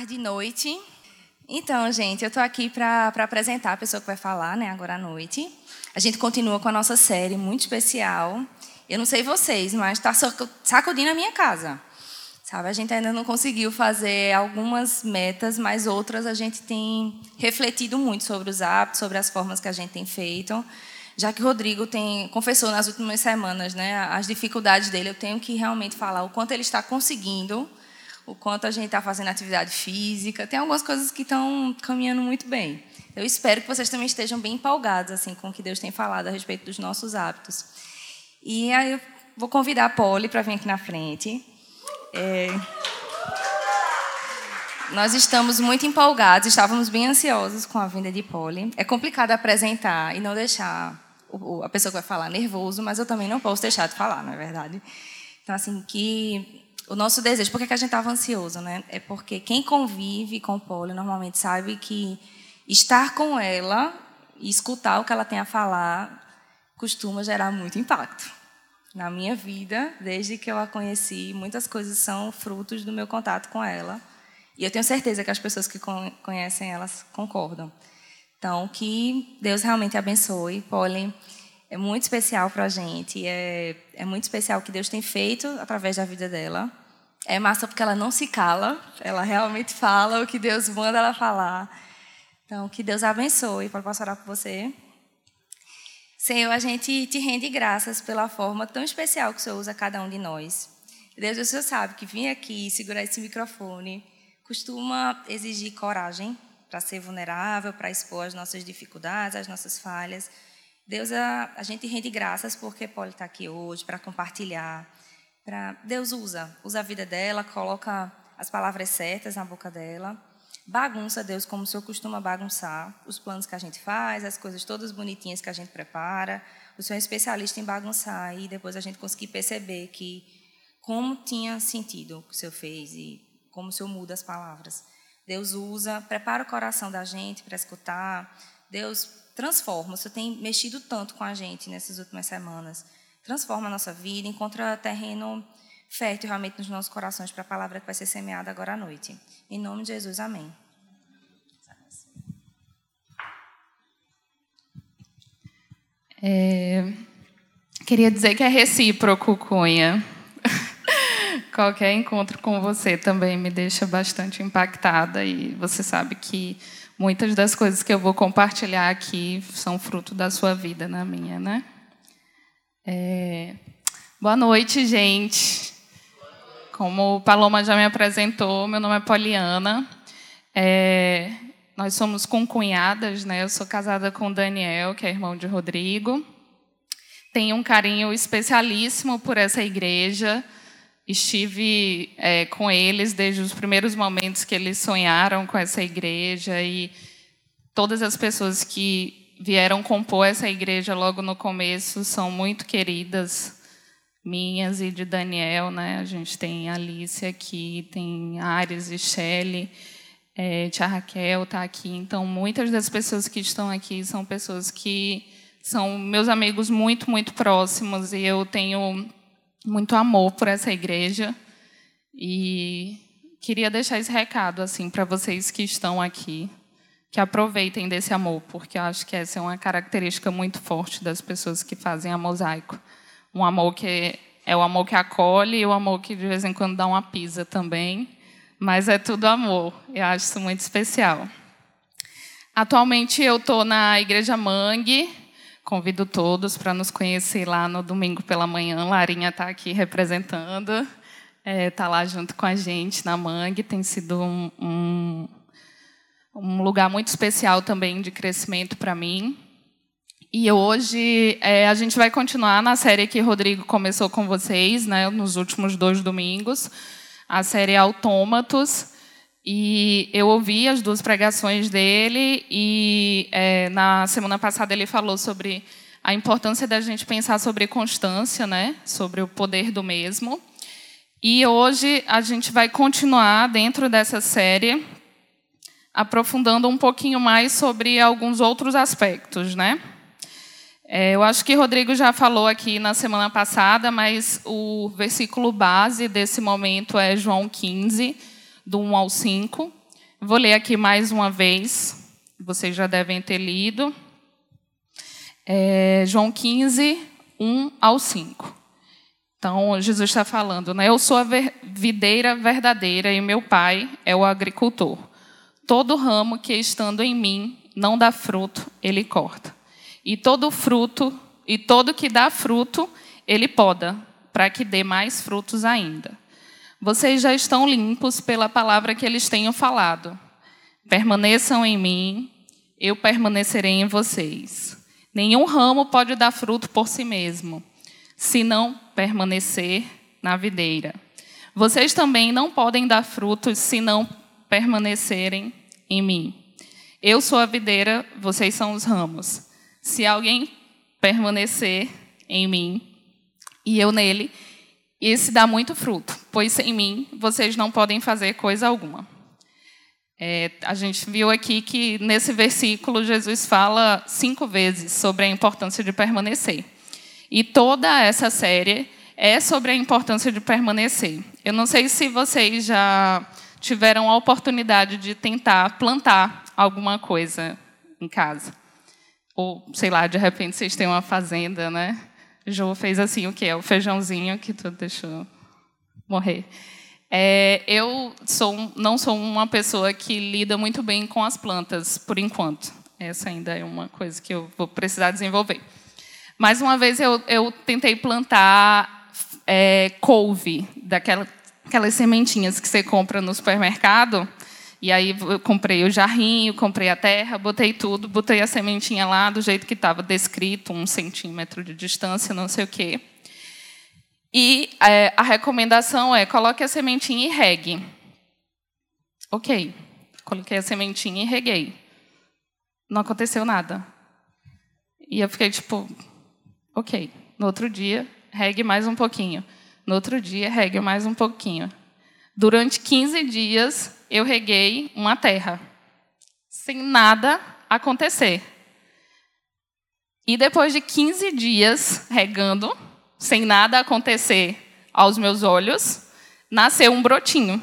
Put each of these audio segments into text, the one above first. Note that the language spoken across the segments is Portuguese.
tarde, noite. Então, gente, eu estou aqui para apresentar a pessoa que vai falar né, agora à noite. A gente continua com a nossa série muito especial. Eu não sei vocês, mas está sacudindo a minha casa. Sabe, a gente ainda não conseguiu fazer algumas metas, mas outras a gente tem refletido muito sobre os hábitos, sobre as formas que a gente tem feito. Já que o Rodrigo tem confessou nas últimas semanas, né, as dificuldades dele, eu tenho que realmente falar o quanto ele está conseguindo o quanto a gente está fazendo atividade física. Tem algumas coisas que estão caminhando muito bem. Eu espero que vocês também estejam bem empolgados assim com o que Deus tem falado a respeito dos nossos hábitos. E aí eu vou convidar a Polly para vir aqui na frente. É... Nós estamos muito empolgados, estávamos bem ansiosos com a vinda de Polly. É complicado apresentar e não deixar a pessoa que vai falar nervoso, mas eu também não posso deixar de falar, não é verdade? Então, assim, que o nosso desejo, por que a gente estava ansioso, né? É porque quem convive com Polly normalmente sabe que estar com ela e escutar o que ela tem a falar costuma gerar muito impacto. Na minha vida, desde que eu a conheci, muitas coisas são frutos do meu contato com ela. E eu tenho certeza que as pessoas que conhecem elas concordam. Então, que Deus realmente abençoe. Polly é muito especial para a gente. É, é muito especial o que Deus tem feito através da vida dela. É massa porque ela não se cala, ela realmente fala o que Deus manda ela falar. Então, que Deus abençoe. Pode posso orar por você? Senhor, a gente te rende graças pela forma tão especial que o Senhor usa cada um de nós. Deus, o Senhor sabe que vir aqui segurar esse microfone costuma exigir coragem para ser vulnerável, para expor as nossas dificuldades, as nossas falhas. Deus, a, a gente rende graças porque pode estar aqui hoje para compartilhar Pra, Deus usa, usa a vida dela, coloca as palavras certas na boca dela. Bagunça Deus como o Senhor costuma bagunçar os planos que a gente faz, as coisas todas bonitinhas que a gente prepara. O Senhor é especialista em bagunçar e depois a gente conseguir perceber que como tinha sentido o que o Senhor fez e como o Senhor muda as palavras. Deus usa, prepara o coração da gente para escutar. Deus transforma. O Senhor tem mexido tanto com a gente nessas últimas semanas transforma a nossa vida, encontra terreno fértil realmente nos nossos corações para a palavra que vai ser semeada agora à noite. Em nome de Jesus, amém. É, queria dizer que é recíproco, Cunha. Qualquer encontro com você também me deixa bastante impactada e você sabe que muitas das coisas que eu vou compartilhar aqui são fruto da sua vida, na minha, né? É... Boa noite, gente. Como o Paloma já me apresentou, meu nome é Poliana. É... Nós somos concunhadas, né? Eu sou casada com o Daniel, que é irmão de Rodrigo. Tenho um carinho especialíssimo por essa igreja. Estive é, com eles desde os primeiros momentos que eles sonharam com essa igreja e todas as pessoas que vieram compor essa igreja logo no começo são muito queridas minhas e de Daniel, né? A gente tem Alice aqui, tem Ares e Shelley, é, tia Raquel está aqui. Então, muitas das pessoas que estão aqui são pessoas que são meus amigos muito, muito próximos e eu tenho muito amor por essa igreja e queria deixar esse recado assim para vocês que estão aqui que aproveitem desse amor, porque eu acho que essa é uma característica muito forte das pessoas que fazem a mosaico. Um amor que é o amor que acolhe e o amor que de vez em quando dá uma pisa também, mas é tudo amor. Eu acho isso muito especial. Atualmente eu estou na Igreja Mangue. Convido todos para nos conhecer lá no domingo pela manhã. Larinha está aqui representando, está é, tá lá junto com a gente na Mangue. Tem sido um, um um lugar muito especial também de crescimento para mim. E hoje é, a gente vai continuar na série que Rodrigo começou com vocês, né, nos últimos dois domingos, a série Autômatos. E eu ouvi as duas pregações dele e é, na semana passada ele falou sobre a importância da gente pensar sobre constância, né, sobre o poder do mesmo. E hoje a gente vai continuar dentro dessa série aprofundando um pouquinho mais sobre alguns outros aspectos, né? É, eu acho que Rodrigo já falou aqui na semana passada, mas o versículo base desse momento é João 15, do 1 ao 5. Vou ler aqui mais uma vez, vocês já devem ter lido. É, João 15, 1 ao 5. Então, Jesus está falando, né? Eu sou a videira verdadeira e meu pai é o agricultor. Todo ramo que estando em mim não dá fruto, ele corta. E todo fruto, e todo que dá fruto, ele poda, para que dê mais frutos ainda. Vocês já estão limpos pela palavra que eles tenham falado. Permaneçam em mim, eu permanecerei em vocês. Nenhum ramo pode dar fruto por si mesmo, se não permanecer na videira. Vocês também não podem dar frutos se não permanecerem em mim. Eu sou a videira, vocês são os ramos. Se alguém permanecer em mim e eu nele, esse dá muito fruto, pois sem mim vocês não podem fazer coisa alguma. É, a gente viu aqui que nesse versículo Jesus fala cinco vezes sobre a importância de permanecer. E toda essa série é sobre a importância de permanecer. Eu não sei se vocês já tiveram a oportunidade de tentar plantar alguma coisa em casa. Ou, sei lá, de repente vocês têm uma fazenda, né? Jô fez assim, o que é? O feijãozinho que tu deixou morrer. É, eu sou, não sou uma pessoa que lida muito bem com as plantas, por enquanto. Essa ainda é uma coisa que eu vou precisar desenvolver. Mais uma vez eu, eu tentei plantar é, couve, daquelas aquelas sementinhas que você compra no supermercado. E aí eu comprei o jarrinho, comprei a terra, botei tudo, botei a sementinha lá do jeito que estava descrito, um centímetro de distância, não sei o quê. E é, a recomendação é coloque a sementinha e regue. Ok, coloquei a sementinha e reguei. Não aconteceu nada. E eu fiquei tipo, ok. No outro dia, regue mais um pouquinho. No outro dia, regue mais um pouquinho. Durante 15 dias, eu reguei uma terra, sem nada acontecer. E depois de 15 dias regando, sem nada acontecer aos meus olhos, nasceu um brotinho.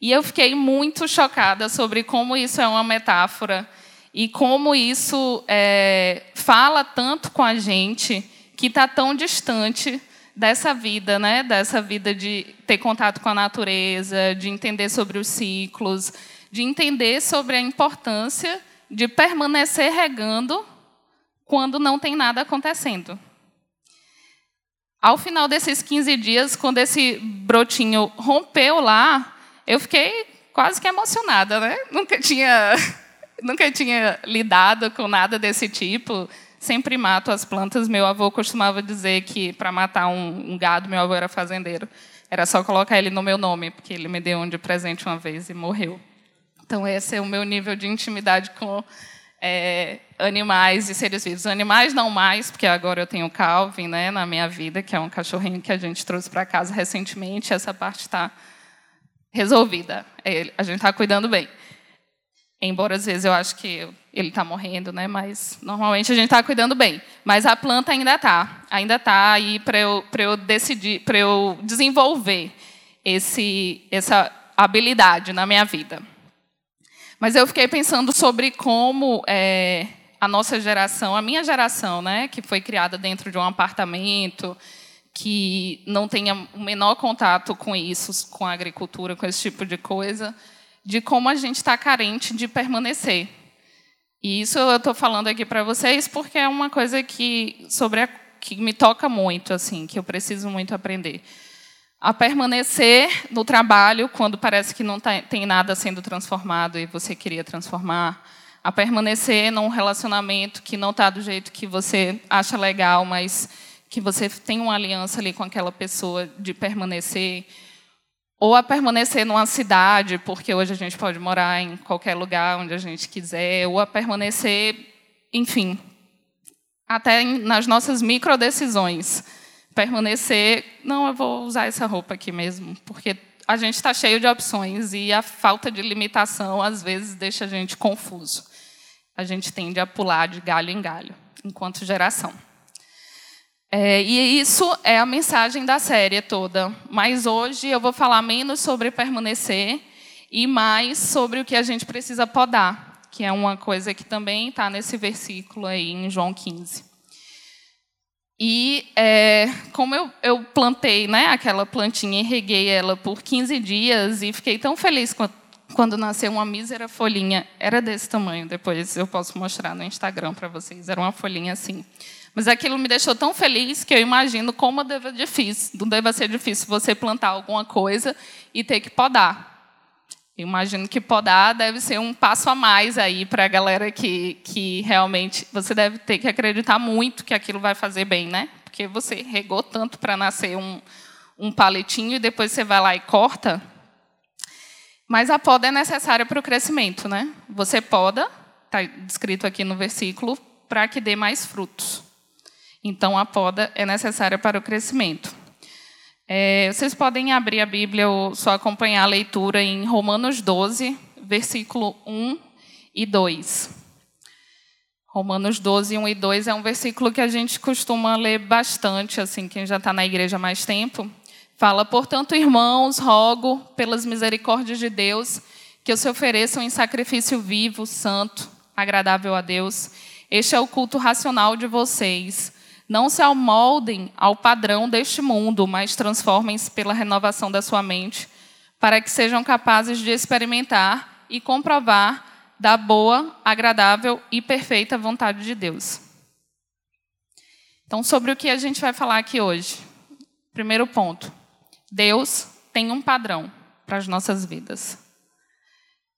E eu fiquei muito chocada sobre como isso é uma metáfora e como isso é, fala tanto com a gente que está tão distante dessa vida, né? Dessa vida de ter contato com a natureza, de entender sobre os ciclos, de entender sobre a importância de permanecer regando quando não tem nada acontecendo. Ao final desses 15 dias, quando esse brotinho rompeu lá, eu fiquei quase que emocionada, né? Nunca tinha, nunca tinha lidado com nada desse tipo sempre mato as plantas. Meu avô costumava dizer que para matar um, um, gado, meu avô era fazendeiro, era só colocar ele no meu nome, porque ele me deu um de presente uma vez e morreu. Então, esse é o meu nível de intimidade com é, animais e seres vivos. Animais não mais, porque agora eu tenho o Calvin né, na minha vida, que é um cachorrinho que a gente trouxe para casa recentemente. Essa parte está resolvida. É, a gente está cuidando bem. Embora às vezes eu acho que ele está morrendo, né? Mas normalmente a gente está cuidando bem. Mas a planta ainda está, ainda está aí para eu, eu decidir, para eu desenvolver esse, essa habilidade na minha vida. Mas eu fiquei pensando sobre como é, a nossa geração, a minha geração, né, que foi criada dentro de um apartamento, que não tenha o menor contato com isso, com a agricultura, com esse tipo de coisa, de como a gente está carente de permanecer. E isso eu estou falando aqui para vocês porque é uma coisa que sobre a, que me toca muito, assim, que eu preciso muito aprender. A permanecer no trabalho quando parece que não tá, tem nada sendo transformado e você queria transformar. A permanecer num relacionamento que não está do jeito que você acha legal, mas que você tem uma aliança ali com aquela pessoa de permanecer ou a permanecer numa cidade, porque hoje a gente pode morar em qualquer lugar onde a gente quiser, ou a permanecer, enfim, até nas nossas micro decisões. Permanecer, não, eu vou usar essa roupa aqui mesmo, porque a gente está cheio de opções e a falta de limitação às vezes deixa a gente confuso. A gente tende a pular de galho em galho, enquanto geração. É, e isso é a mensagem da série toda. Mas hoje eu vou falar menos sobre permanecer e mais sobre o que a gente precisa podar, que é uma coisa que também está nesse versículo aí em João 15. E é, como eu, eu, plantei né, aquela plantinha e reguei ela por 15 dias e fiquei tão feliz quando, quando nasceu uma mísera folhinha, era desse tamanho, depois eu posso mostrar no Instagram para vocês, era uma folhinha assim. Mas aquilo me deixou tão feliz que eu imagino como deve, difícil, deve ser difícil você plantar alguma coisa e ter que podar. Imagino que podar deve ser um passo a mais aí para a galera que, que realmente você deve ter que acreditar muito que aquilo vai fazer bem, né? Porque você regou tanto para nascer um, um e depois você vai lá e corta. Mas a poda é necessária para o crescimento, né? Você poda, está descrito aqui no versículo, para que dê mais frutos. Então, a poda é necessária para o crescimento. É, vocês podem abrir a Bíblia ou só acompanhar a leitura em Romanos 12, versículo 1 e 2. Romanos 12, 1 e 2 é um versículo que a gente costuma ler bastante, assim, quem já está na igreja há mais tempo. Fala, portanto, irmãos, rogo pelas misericórdias de Deus que se ofereçam em sacrifício vivo, santo, agradável a Deus. Este é o culto racional de vocês. Não se amoldem ao padrão deste mundo, mas transformem-se pela renovação da sua mente, para que sejam capazes de experimentar e comprovar da boa, agradável e perfeita vontade de Deus. Então, sobre o que a gente vai falar aqui hoje. Primeiro ponto: Deus tem um padrão para as nossas vidas.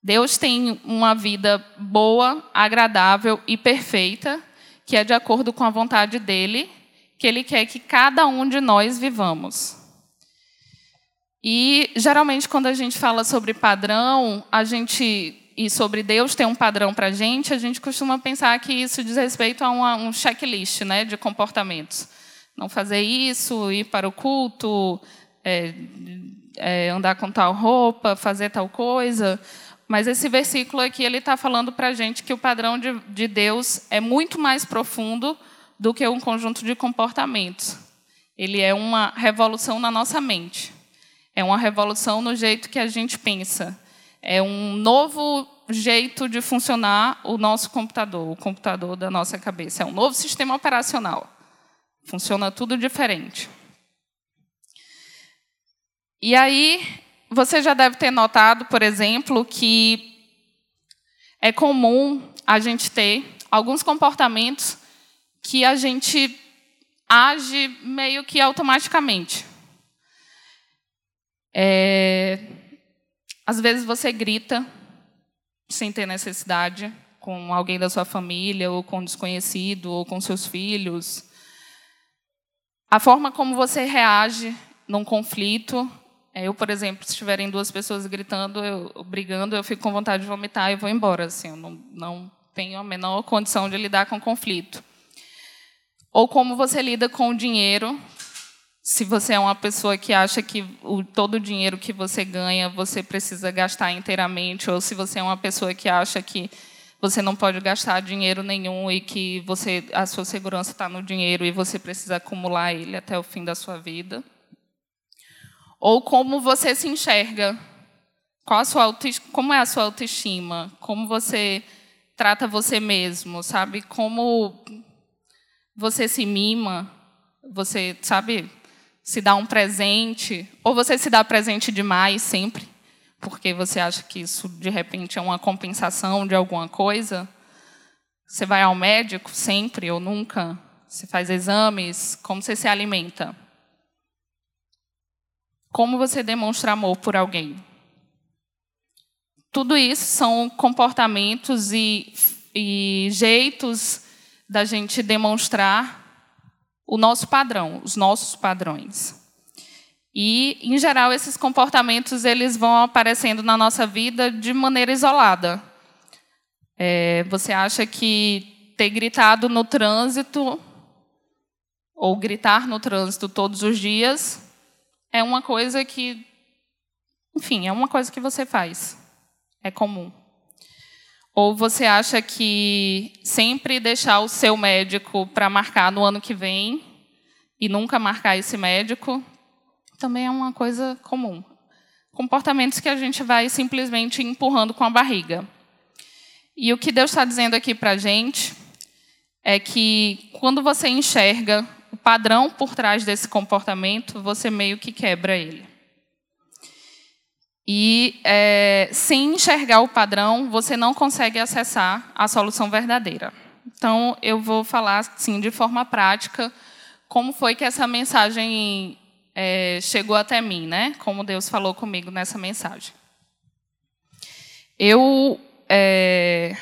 Deus tem uma vida boa, agradável e perfeita que é de acordo com a vontade dele, que ele quer que cada um de nós vivamos. E geralmente quando a gente fala sobre padrão, a gente e sobre Deus ter um padrão para a gente, a gente costuma pensar que isso diz respeito a uma, um checklist, né, de comportamentos. Não fazer isso, ir para o culto, é, é, andar com tal roupa, fazer tal coisa. Mas esse versículo aqui ele está falando para a gente que o padrão de, de Deus é muito mais profundo do que um conjunto de comportamentos. Ele é uma revolução na nossa mente. É uma revolução no jeito que a gente pensa. É um novo jeito de funcionar o nosso computador, o computador da nossa cabeça. É um novo sistema operacional. Funciona tudo diferente. E aí, você já deve ter notado, por exemplo, que é comum a gente ter alguns comportamentos que a gente age meio que automaticamente. É, às vezes você grita sem ter necessidade com alguém da sua família, ou com um desconhecido, ou com seus filhos. A forma como você reage num conflito eu, por exemplo, se estiverem duas pessoas gritando, eu, brigando, eu fico com vontade de vomitar e vou embora. Assim, eu não, não tenho a menor condição de lidar com conflito. Ou como você lida com o dinheiro. Se você é uma pessoa que acha que o, todo o dinheiro que você ganha você precisa gastar inteiramente, ou se você é uma pessoa que acha que você não pode gastar dinheiro nenhum e que você a sua segurança está no dinheiro e você precisa acumular ele até o fim da sua vida. Ou como você se enxerga? Qual a sua como é a sua autoestima? Como você trata você mesmo, sabe? Como você se mima? Você, sabe, se dá um presente? Ou você se dá presente demais sempre? Porque você acha que isso, de repente, é uma compensação de alguma coisa? Você vai ao médico sempre ou nunca? Você faz exames? Como você se alimenta? Como você demonstra amor por alguém? Tudo isso são comportamentos e, e jeitos da gente demonstrar o nosso padrão, os nossos padrões. E, em geral, esses comportamentos eles vão aparecendo na nossa vida de maneira isolada. É, você acha que ter gritado no trânsito ou gritar no trânsito todos os dias é uma coisa que, enfim, é uma coisa que você faz. É comum. Ou você acha que sempre deixar o seu médico para marcar no ano que vem e nunca marcar esse médico também é uma coisa comum. comportamentos que a gente vai simplesmente empurrando com a barriga. E o que Deus está dizendo aqui para a gente é que quando você enxerga padrão por trás desse comportamento, você meio que quebra ele. E é, sem enxergar o padrão, você não consegue acessar a solução verdadeira. Então, eu vou falar, assim, de forma prática, como foi que essa mensagem é, chegou até mim, né? Como Deus falou comigo nessa mensagem. Eu é,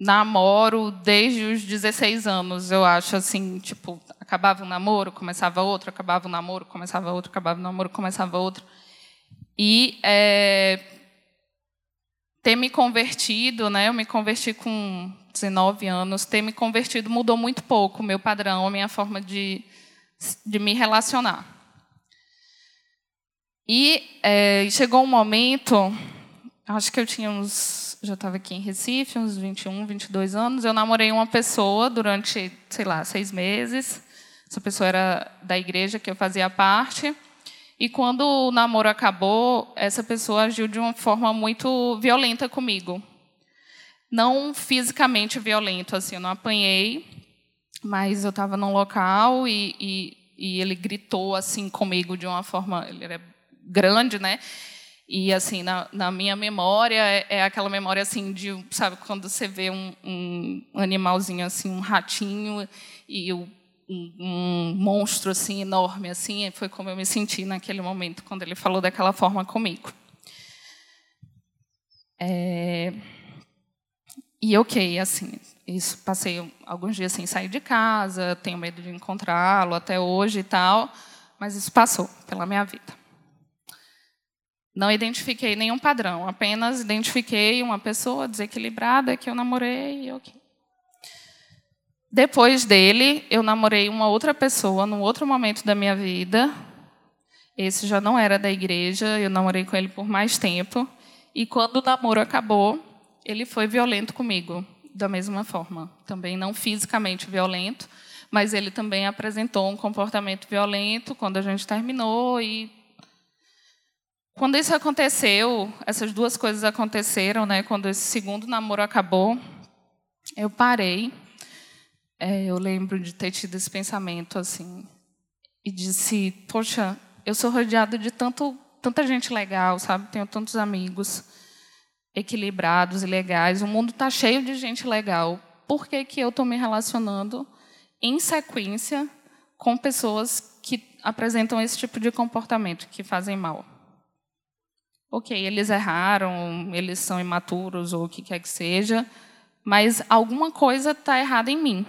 namoro desde os 16 anos, eu acho, assim, tipo, acabava um namoro, começava outro, acabava um namoro, começava outro, acabava um namoro, começava outro. E é, ter me convertido, né? Eu me converti com 19 anos. Ter me convertido mudou muito pouco o meu padrão, a minha forma de, de me relacionar. E é, chegou um momento, acho que eu tinha uns, já estava aqui em Recife, uns 21, 22 anos. Eu namorei uma pessoa durante, sei lá, seis meses. Essa pessoa era da igreja que eu fazia parte. E quando o namoro acabou, essa pessoa agiu de uma forma muito violenta comigo. Não fisicamente violento, assim, eu não apanhei, mas eu estava num local e, e, e, ele gritou assim comigo de uma forma, ele era grande, né? E assim na, na minha memória é, é, aquela memória assim de, sabe, quando você vê um, um animalzinho assim, um ratinho e o um, monstro assim enorme assim foi como eu me senti naquele momento quando ele falou daquela forma comigo. É... e ok assim isso passei alguns dias sem sair de casa tenho medo de encontrá-lo até hoje e tal mas isso passou pela minha vida não identifiquei nenhum padrão apenas identifiquei uma pessoa desequilibrada que eu namorei e depois dele, eu namorei uma outra pessoa num outro momento da minha vida. Esse já não era da igreja, eu namorei com ele por mais tempo. E quando o namoro acabou, ele foi violento comigo, da mesma forma. Também não fisicamente violento, mas ele também apresentou um comportamento violento quando a gente terminou. E quando isso aconteceu, essas duas coisas aconteceram, né? Quando esse segundo namoro acabou, eu parei é, eu lembro de ter tido esse pensamento assim e disse, poxa, eu sou rodeada de tanto, tanta gente legal, sabe? Tenho tantos amigos equilibrados e legais. O mundo está cheio de gente legal. Por que, que eu estou me relacionando em sequência com pessoas que apresentam esse tipo de comportamento, que fazem mal? Ok, eles erraram, eles são imaturos ou o que quer que seja, mas alguma coisa está errada em mim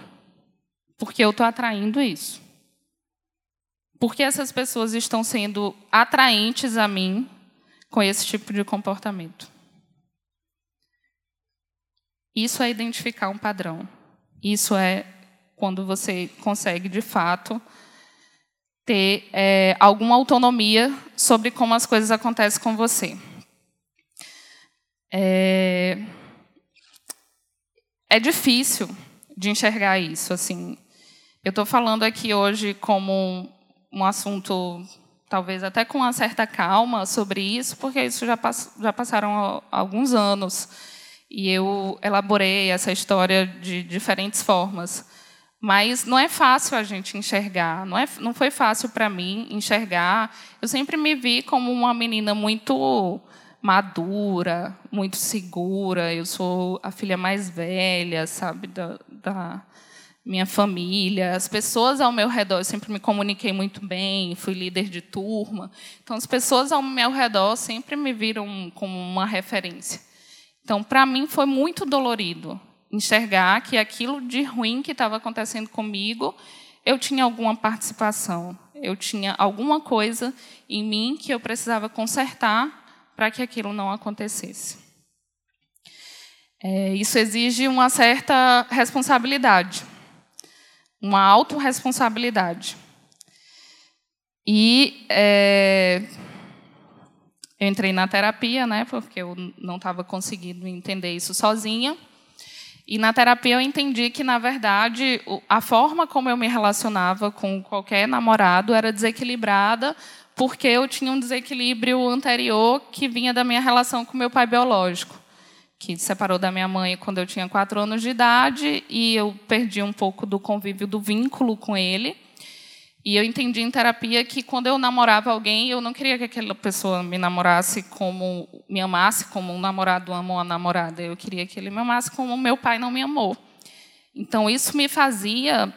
porque eu estou atraindo isso. Porque essas pessoas estão sendo atraentes a mim com esse tipo de comportamento. Isso é identificar um padrão. Isso é quando você consegue, de fato, ter é, alguma autonomia sobre como as coisas acontecem com você. É, é difícil de enxergar isso, assim. Eu estou falando aqui hoje como um assunto, talvez até com uma certa calma sobre isso, porque isso já, pass já passaram alguns anos e eu elaborei essa história de diferentes formas. Mas não é fácil a gente enxergar, não, é, não foi fácil para mim enxergar. Eu sempre me vi como uma menina muito madura, muito segura. Eu sou a filha mais velha, sabe, da, da minha família, as pessoas ao meu redor, eu sempre me comuniquei muito bem, fui líder de turma. Então, as pessoas ao meu redor sempre me viram como uma referência. Então, para mim, foi muito dolorido enxergar que aquilo de ruim que estava acontecendo comigo, eu tinha alguma participação, eu tinha alguma coisa em mim que eu precisava consertar para que aquilo não acontecesse. É, isso exige uma certa responsabilidade uma autorresponsabilidade. E é, eu entrei na terapia, né, porque eu não estava conseguindo entender isso sozinha. E na terapia eu entendi que, na verdade, a forma como eu me relacionava com qualquer namorado era desequilibrada, porque eu tinha um desequilíbrio anterior que vinha da minha relação com meu pai biológico, que se separou da minha mãe quando eu tinha quatro anos de idade e eu perdi um pouco do convívio, do vínculo com ele. E eu entendi em terapia que quando eu namorava alguém, eu não queria que aquela pessoa me namorasse como me amasse como um namorado ama uma namorada. Eu queria que ele me amasse como meu pai não me amou. Então isso me fazia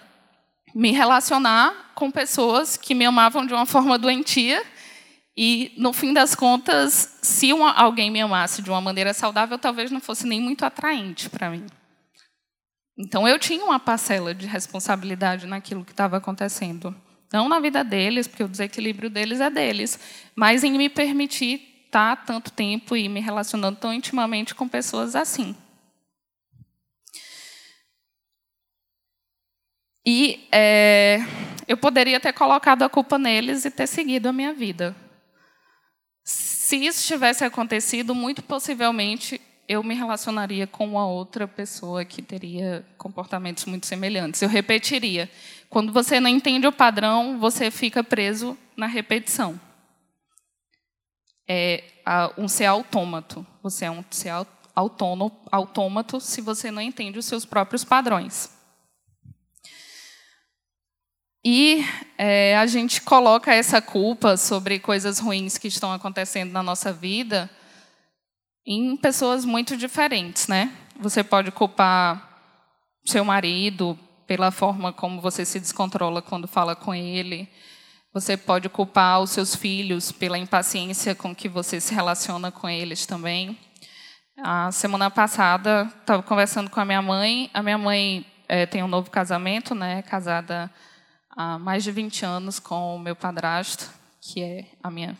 me relacionar com pessoas que me amavam de uma forma doentia e no fim das contas, se uma, alguém me amasse de uma maneira saudável, talvez não fosse nem muito atraente para mim. Então eu tinha uma parcela de responsabilidade naquilo que estava acontecendo. Não na vida deles, porque o desequilíbrio deles é deles, mas em me permitir estar tanto tempo e me relacionando tão intimamente com pessoas assim. E é, eu poderia ter colocado a culpa neles e ter seguido a minha vida. Se isso tivesse acontecido, muito possivelmente eu me relacionaria com uma outra pessoa que teria comportamentos muito semelhantes. Eu repetiria. Quando você não entende o padrão, você fica preso na repetição. É um ser autômato. Você é um ser autônomo, autômato se você não entende os seus próprios padrões. E é, a gente coloca essa culpa sobre coisas ruins que estão acontecendo na nossa vida em pessoas muito diferentes, né? Você pode culpar seu marido pela forma como você se descontrola quando fala com ele. Você pode culpar os seus filhos pela impaciência com que você se relaciona com eles também. A semana passada, estava conversando com a minha mãe. A minha mãe é, tem um novo casamento, né? Casada há mais de 20 anos com o meu padrasto, que é a minha.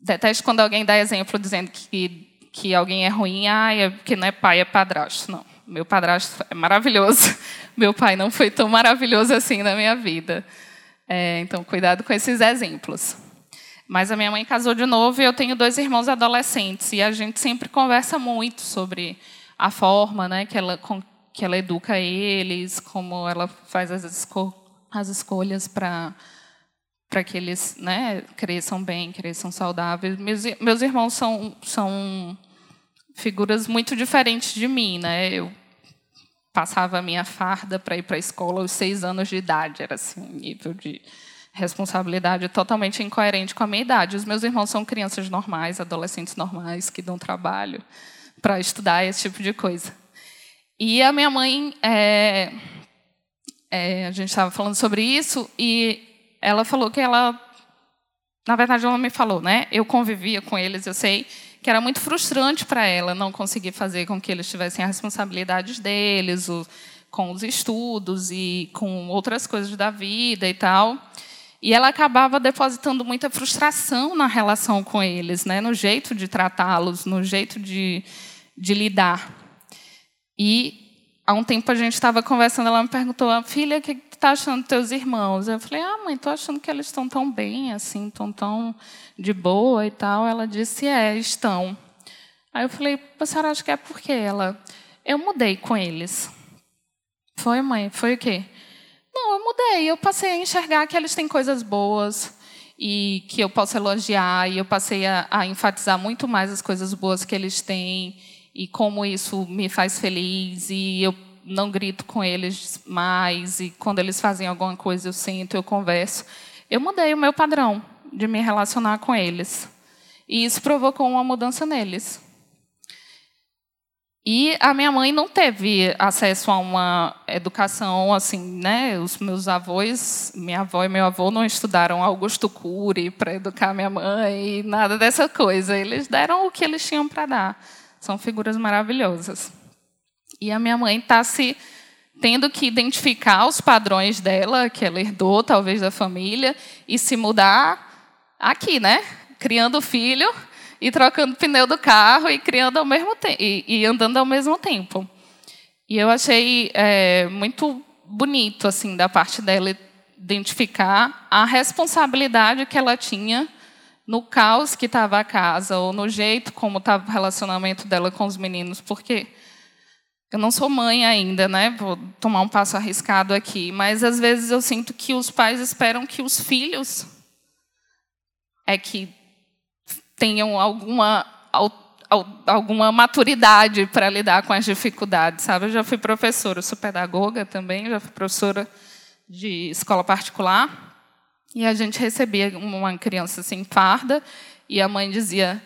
Detesto quando alguém dá exemplo dizendo que que alguém é ruim, ah, é porque não é pai, é padrasto. Não, meu padrasto é maravilhoso. Meu pai não foi tão maravilhoso assim na minha vida. É, então, cuidado com esses exemplos. Mas a minha mãe casou de novo e eu tenho dois irmãos adolescentes. E a gente sempre conversa muito sobre a forma né, que, ela, que ela educa eles, como ela faz as, esco as escolhas para para que eles né, cresçam bem, cresçam saudáveis. Meus, meus irmãos são, são figuras muito diferentes de mim. Né? Eu passava a minha farda para ir para a escola aos seis anos de idade. Era assim, um nível de responsabilidade totalmente incoerente com a minha idade. Os meus irmãos são crianças normais, adolescentes normais, que dão trabalho para estudar esse tipo de coisa. E a minha mãe, é, é, a gente estava falando sobre isso, e ela falou que ela, na verdade, ela me falou, né? Eu convivia com eles, eu sei que era muito frustrante para ela não conseguir fazer com que eles tivessem as responsabilidades deles, o, com os estudos e com outras coisas da vida e tal. E ela acabava depositando muita frustração na relação com eles, né? no jeito de tratá-los, no jeito de, de lidar. E há um tempo a gente estava conversando, ela me perguntou, filha, o que está achando teus irmãos? Eu falei, ah, mãe, estou achando que eles estão tão bem, assim, estão tão de boa e tal. Ela disse, é, estão. Aí eu falei, a senhora acha que é porque ela... Eu mudei com eles. Foi, mãe? Foi o quê? Não, eu mudei. Eu passei a enxergar que eles têm coisas boas e que eu posso elogiar. E eu passei a, a enfatizar muito mais as coisas boas que eles têm e como isso me faz feliz. E eu não grito com eles mais e quando eles fazem alguma coisa eu sinto, eu converso. Eu mudei o meu padrão de me relacionar com eles. E isso provocou uma mudança neles. E a minha mãe não teve acesso a uma educação assim, né? Os meus avós, minha avó e meu avô não estudaram Augusto Cury para educar minha mãe nada dessa coisa. Eles deram o que eles tinham para dar. São figuras maravilhosas. E a minha mãe está se tendo que identificar os padrões dela, que ela herdou, talvez, da família, e se mudar aqui, né? Criando filho e trocando pneu do carro e criando ao mesmo e, e, andando ao mesmo tempo. E eu achei é, muito bonito assim da parte dela identificar a responsabilidade que ela tinha no caos que estava a casa ou no jeito como estava o relacionamento dela com os meninos, porque eu não sou mãe ainda, né? Vou tomar um passo arriscado aqui, mas às vezes eu sinto que os pais esperam que os filhos é que tenham alguma alguma maturidade para lidar com as dificuldades, sabe? Eu já fui professora, sou pedagoga também, já fui professora de escola particular, e a gente recebia uma criança assim farda, e a mãe dizia: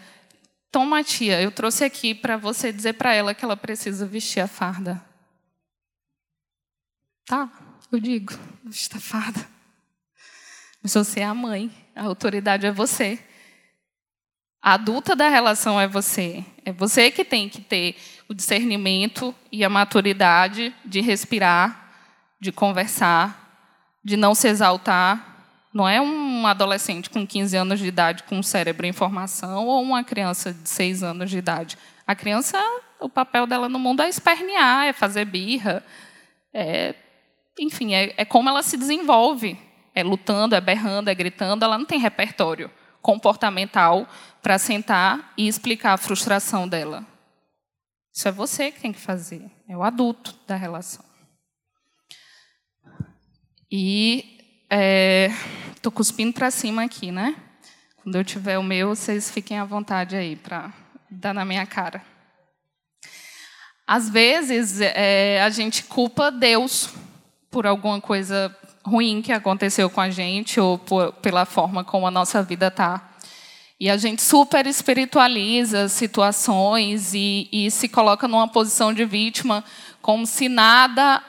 "Toma, tia, eu trouxe aqui para você dizer para ela que ela precisa vestir a farda." Tá, eu digo, vestir a farda. Mas você é a mãe, a autoridade é você. A adulta da relação é você. É você que tem que ter o discernimento e a maturidade de respirar, de conversar, de não se exaltar. Não é um adolescente com 15 anos de idade com um cérebro em formação ou uma criança de 6 anos de idade. A criança, o papel dela no mundo é espernear, é fazer birra. É, enfim, é, é como ela se desenvolve. É lutando, é berrando, é gritando. Ela não tem repertório comportamental para sentar e explicar a frustração dela. Isso é você que tem que fazer, é o adulto da relação. E é, cuspindo para cima aqui, né? Quando eu tiver o meu, vocês fiquem à vontade aí para dar na minha cara. Às vezes, é, a gente culpa Deus por alguma coisa ruim que aconteceu com a gente ou por, pela forma como a nossa vida está. E a gente super espiritualiza situações e, e se coloca numa posição de vítima, como se nada,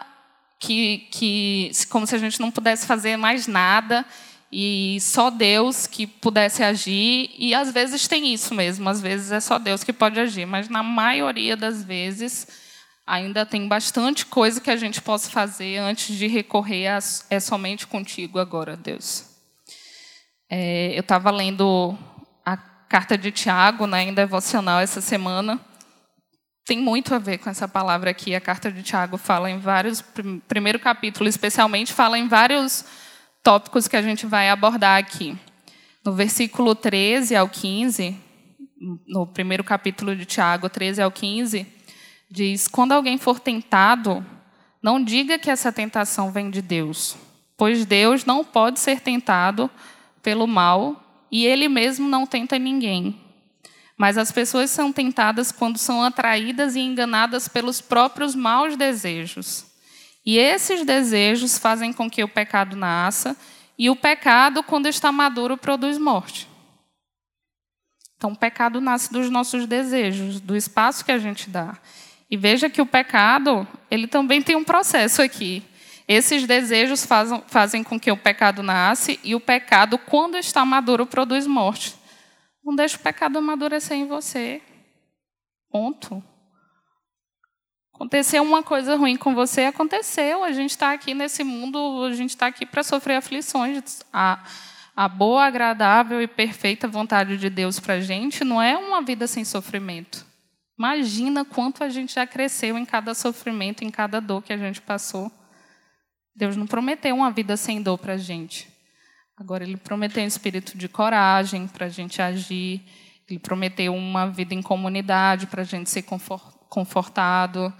que, que, como se a gente não pudesse fazer mais nada e só Deus que pudesse agir. E às vezes tem isso mesmo, às vezes é só Deus que pode agir, mas na maioria das vezes ainda tem bastante coisa que a gente possa fazer antes de recorrer a é somente contigo agora, Deus. É, eu estava lendo carta de Tiago, né, em devocional essa semana, tem muito a ver com essa palavra aqui. A carta de Tiago fala em vários, primeiro capítulo especialmente, fala em vários tópicos que a gente vai abordar aqui. No versículo 13 ao 15, no primeiro capítulo de Tiago, 13 ao 15, diz: Quando alguém for tentado, não diga que essa tentação vem de Deus, pois Deus não pode ser tentado pelo mal e ele mesmo não tenta ninguém. Mas as pessoas são tentadas quando são atraídas e enganadas pelos próprios maus desejos. E esses desejos fazem com que o pecado nasça, e o pecado, quando está maduro, produz morte. Então, o pecado nasce dos nossos desejos, do espaço que a gente dá. E veja que o pecado, ele também tem um processo aqui. Esses desejos fazem, com que o pecado nasce e o pecado, quando está maduro, produz morte. Não deixe o pecado amadurecer em você. Ponto. Aconteceu uma coisa ruim com você, aconteceu. A gente está aqui nesse mundo, a gente está aqui para sofrer aflições. A, a boa, agradável e perfeita vontade de Deus para a gente não é uma vida sem sofrimento. Imagina quanto a gente já cresceu em cada sofrimento, em cada dor que a gente passou. Deus não prometeu uma vida sem dor para a gente. Agora, Ele prometeu um espírito de coragem para a gente agir. Ele prometeu uma vida em comunidade para a gente ser confortado.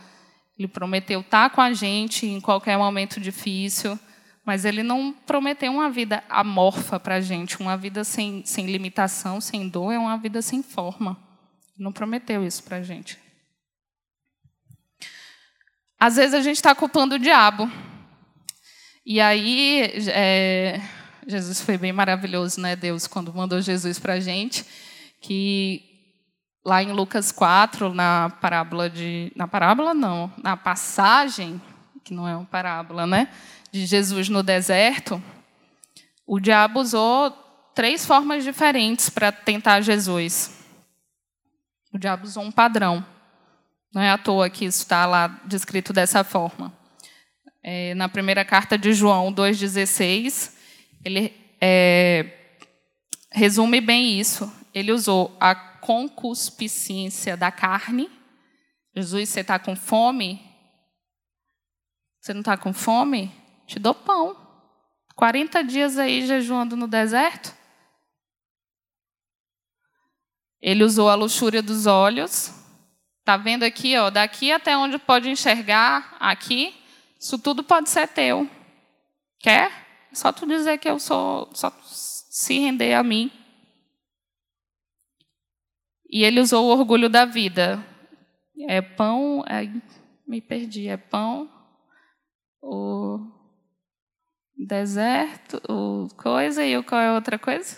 Ele prometeu estar com a gente em qualquer momento difícil. Mas Ele não prometeu uma vida amorfa para a gente, uma vida sem, sem limitação, sem dor, é uma vida sem forma. Ele não prometeu isso para a gente. Às vezes a gente está culpando o diabo e aí, é, Jesus foi bem maravilhoso, né, Deus, quando mandou Jesus para a gente, que lá em Lucas 4, na parábola de. Na parábola, não, na passagem, que não é uma parábola, né, de Jesus no deserto, o diabo usou três formas diferentes para tentar Jesus. O diabo usou um padrão. Não é à toa que isso está lá descrito dessa forma é, na primeira carta de João 2,16, ele é, resume bem isso. Ele usou a concupiscência da carne. Jesus, você está com fome? Você não está com fome? Te dou pão. 40 dias aí jejuando no deserto. Ele usou a luxúria dos olhos. Está vendo aqui, ó, daqui até onde pode enxergar, aqui, isso tudo pode ser teu. Quer? É só tu dizer que eu sou, só se render a mim. E ele usou o orgulho da vida. É pão, é, me perdi, é pão, o deserto, o coisa e o qual é outra coisa?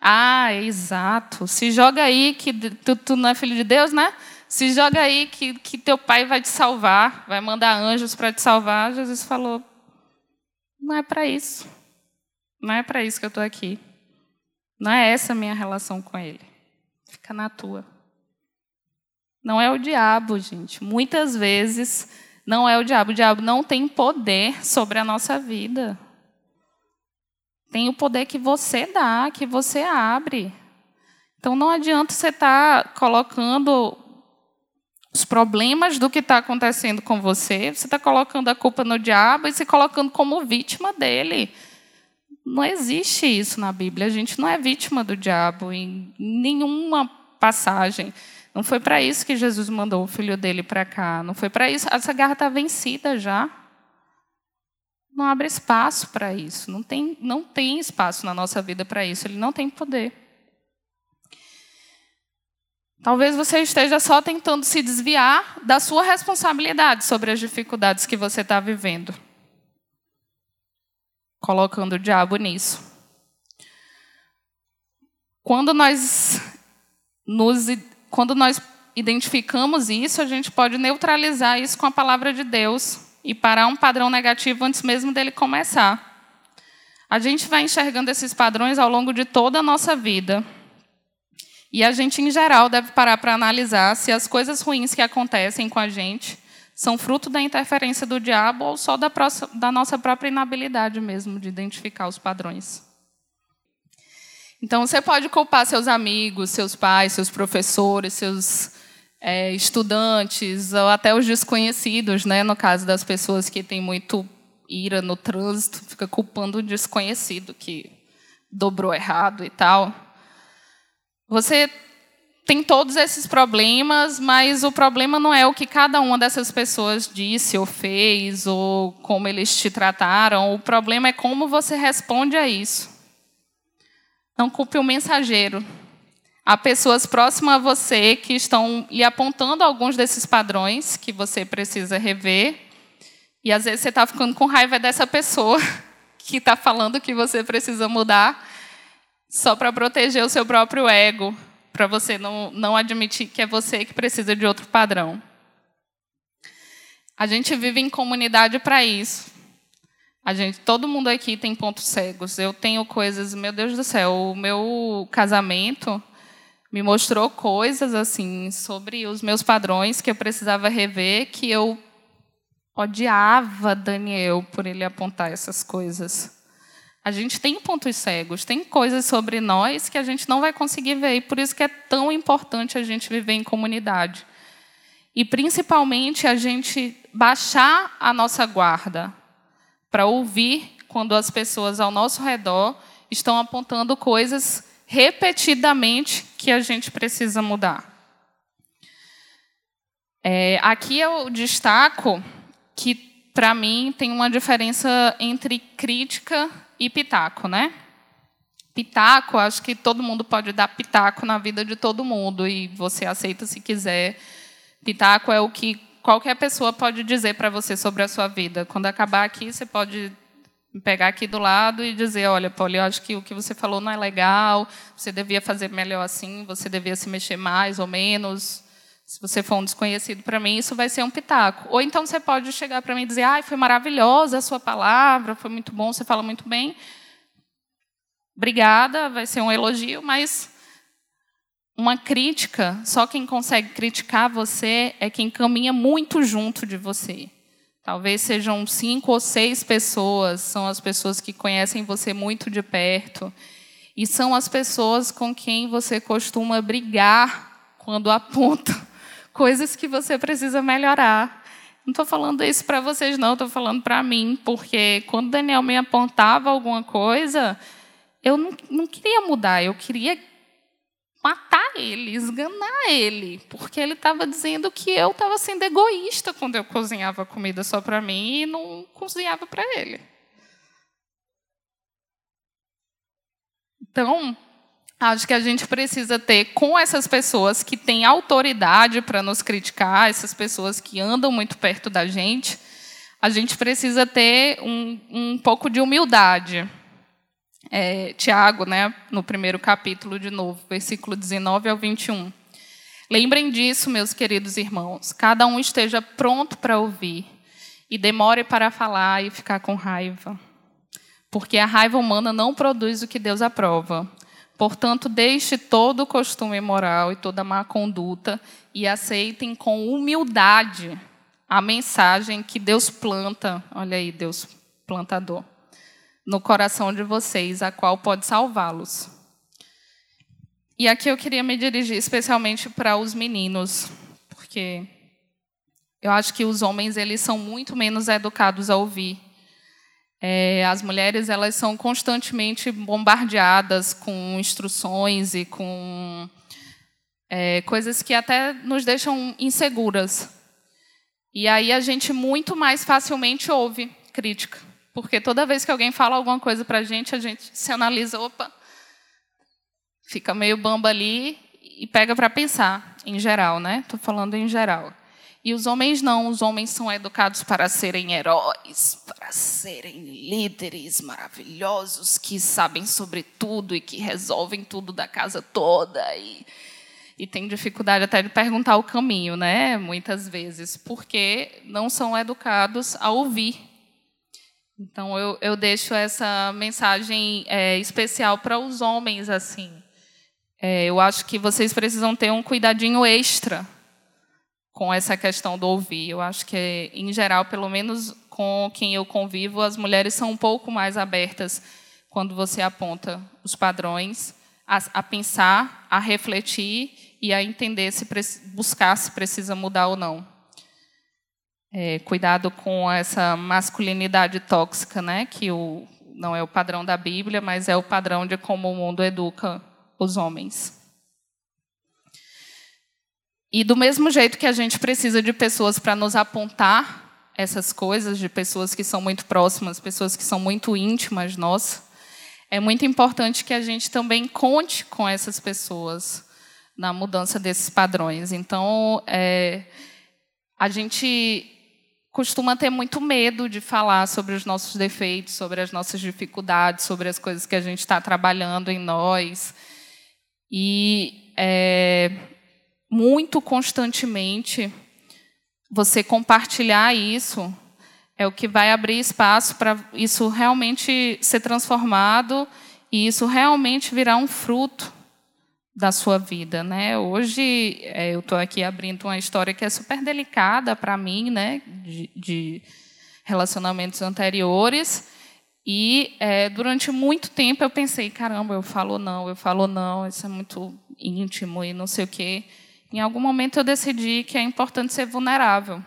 Ah, exato. Se joga aí que tu, tu não é filho de Deus, né? Se joga aí que, que teu pai vai te salvar, vai mandar anjos para te salvar. Jesus falou: não é para isso. Não é para isso que eu estou aqui. Não é essa a minha relação com ele. Fica na tua. Não é o diabo, gente. Muitas vezes não é o diabo. O diabo não tem poder sobre a nossa vida. Tem o poder que você dá, que você abre. Então não adianta você estar tá colocando os problemas do que está acontecendo com você, você está colocando a culpa no diabo e se colocando como vítima dele. Não existe isso na Bíblia. A gente não é vítima do diabo em nenhuma passagem. Não foi para isso que Jesus mandou o filho dele para cá. Não foi para isso. Essa guerra está vencida já. Não abre espaço para isso. Não tem, não tem espaço na nossa vida para isso. Ele não tem poder. Talvez você esteja só tentando se desviar da sua responsabilidade sobre as dificuldades que você está vivendo, colocando o diabo nisso. Quando nós nos, quando nós identificamos isso, a gente pode neutralizar isso com a palavra de Deus e parar um padrão negativo antes mesmo dele começar. A gente vai enxergando esses padrões ao longo de toda a nossa vida. E a gente, em geral, deve parar para analisar se as coisas ruins que acontecem com a gente são fruto da interferência do diabo ou só da, da nossa própria inabilidade mesmo de identificar os padrões. Então, você pode culpar seus amigos, seus pais, seus professores, seus é, estudantes, ou até os desconhecidos, né? no caso das pessoas que têm muito ira no trânsito, fica culpando o desconhecido que dobrou errado e tal. Você tem todos esses problemas, mas o problema não é o que cada uma dessas pessoas disse ou fez, ou como eles te trataram. O problema é como você responde a isso. Não culpe o mensageiro. Há pessoas próximas a você que estão lhe apontando alguns desses padrões que você precisa rever. E às vezes você está ficando com raiva dessa pessoa que está falando que você precisa mudar só para proteger o seu próprio ego, para você não, não admitir que é você que precisa de outro padrão. A gente vive em comunidade para isso. A gente, todo mundo aqui tem pontos cegos. Eu tenho coisas, meu Deus do céu, o meu casamento me mostrou coisas assim sobre os meus padrões que eu precisava rever, que eu odiava Daniel por ele apontar essas coisas. A gente tem pontos cegos, tem coisas sobre nós que a gente não vai conseguir ver, e por isso que é tão importante a gente viver em comunidade. E principalmente a gente baixar a nossa guarda para ouvir quando as pessoas ao nosso redor estão apontando coisas repetidamente que a gente precisa mudar. É, aqui eu destaco que, para mim, tem uma diferença entre crítica e pitaco, né? Pitaco, acho que todo mundo pode dar pitaco na vida de todo mundo e você aceita se quiser. Pitaco é o que qualquer pessoa pode dizer para você sobre a sua vida. Quando acabar aqui, você pode pegar aqui do lado e dizer, olha, Paulo, eu acho que o que você falou não é legal, você devia fazer melhor assim, você devia se mexer mais ou menos. Se você for um desconhecido para mim, isso vai ser um pitaco. Ou então você pode chegar para mim e dizer: "Ai, foi maravilhosa a sua palavra, foi muito bom, você fala muito bem". Obrigada, vai ser um elogio, mas uma crítica, só quem consegue criticar você é quem caminha muito junto de você. Talvez sejam cinco ou seis pessoas, são as pessoas que conhecem você muito de perto. E são as pessoas com quem você costuma brigar quando apontam coisas que você precisa melhorar. Não estou falando isso para vocês, não, estou falando para mim, porque quando Daniel me apontava alguma coisa, eu não, não queria mudar, eu queria matar ele, esganar ele, porque ele estava dizendo que eu estava sendo egoísta quando eu cozinhava comida só para mim e não cozinhava para ele. Então, acho que a gente precisa ter com essas pessoas que têm autoridade para nos criticar, essas pessoas que andam muito perto da gente, a gente precisa ter um, um pouco de humildade. É, Tiago, né, no primeiro capítulo, de novo, versículo 19 ao 21. Lembrem disso, meus queridos irmãos. Cada um esteja pronto para ouvir e demore para falar e ficar com raiva. Porque a raiva humana não produz o que Deus aprova. Portanto, deixe todo costume imoral e toda má conduta e aceitem com humildade a mensagem que Deus planta, olha aí, Deus plantador, no coração de vocês, a qual pode salvá-los. E aqui eu queria me dirigir especialmente para os meninos, porque eu acho que os homens eles são muito menos educados a ouvir. É, as mulheres elas são constantemente bombardeadas com instruções e com é, coisas que até nos deixam inseguras. E aí a gente muito mais facilmente ouve crítica, porque toda vez que alguém fala alguma coisa para a gente, a gente se analisa, opa, fica meio bamba ali e pega para pensar, em geral, né? Estou falando em geral. E os homens não, os homens são educados para serem heróis, para serem líderes maravilhosos que sabem sobre tudo e que resolvem tudo da casa toda e, e tem dificuldade até de perguntar o caminho, né? Muitas vezes, porque não são educados a ouvir. Então eu, eu deixo essa mensagem é, especial para os homens assim. É, eu acho que vocês precisam ter um cuidadinho extra com essa questão do ouvir. Eu acho que, em geral, pelo menos com quem eu convivo, as mulheres são um pouco mais abertas quando você aponta os padrões, a, a pensar, a refletir e a entender se buscar se precisa mudar ou não. É, cuidado com essa masculinidade tóxica, né? Que o, não é o padrão da Bíblia, mas é o padrão de como o mundo educa os homens. E do mesmo jeito que a gente precisa de pessoas para nos apontar essas coisas, de pessoas que são muito próximas, pessoas que são muito íntimas nossas, é muito importante que a gente também conte com essas pessoas na mudança desses padrões. Então, é, a gente costuma ter muito medo de falar sobre os nossos defeitos, sobre as nossas dificuldades, sobre as coisas que a gente está trabalhando em nós. E é, muito constantemente, você compartilhar isso é o que vai abrir espaço para isso realmente ser transformado e isso realmente virar um fruto da sua vida, né? Hoje é, eu estou aqui abrindo uma história que é super delicada para mim, né? De, de, relacionamentos anteriores e é, durante muito tempo eu pensei, caramba, eu falo não, eu falo não, isso é muito íntimo e não sei o quê. Em algum momento eu decidi que é importante ser vulnerável.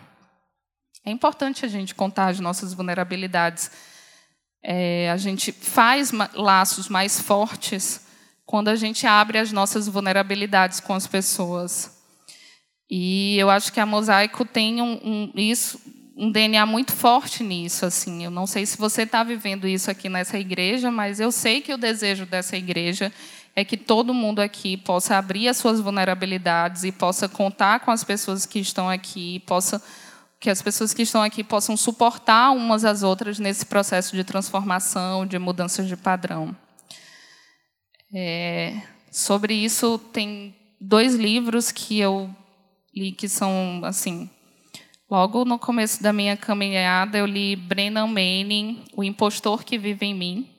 É importante a gente contar as nossas vulnerabilidades. É, a gente faz laços mais fortes quando a gente abre as nossas vulnerabilidades com as pessoas. E eu acho que a Mosaico tem um, um, isso, um DNA muito forte nisso. Assim, eu não sei se você está vivendo isso aqui nessa igreja, mas eu sei que o desejo dessa igreja é que todo mundo aqui possa abrir as suas vulnerabilidades e possa contar com as pessoas que estão aqui, possa que as pessoas que estão aqui possam suportar umas às outras nesse processo de transformação, de mudanças de padrão. É, sobre isso tem dois livros que eu li que são assim logo no começo da minha caminhada eu li Brennan Manning O Impostor que Vive em Mim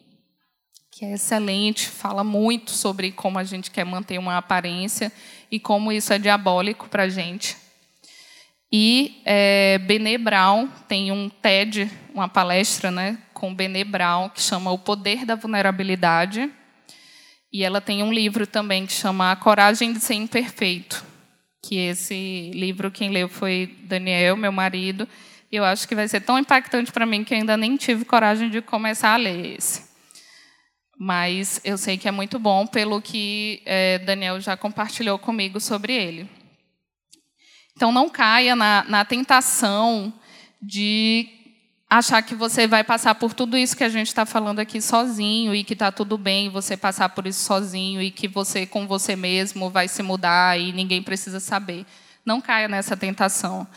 que é excelente, fala muito sobre como a gente quer manter uma aparência e como isso é diabólico para a gente. E é, Bené Brown tem um TED, uma palestra né, com Bené Brown, que chama O Poder da Vulnerabilidade. E ela tem um livro também que chama A Coragem de Ser Imperfeito, que esse livro quem leu foi Daniel, meu marido. E eu acho que vai ser tão impactante para mim que ainda nem tive coragem de começar a ler esse mas eu sei que é muito bom pelo que é, Daniel já compartilhou comigo sobre ele. Então, não caia na, na tentação de achar que você vai passar por tudo isso que a gente está falando aqui sozinho e que está tudo bem você passar por isso sozinho e que você com você mesmo vai se mudar e ninguém precisa saber. Não caia nessa tentação.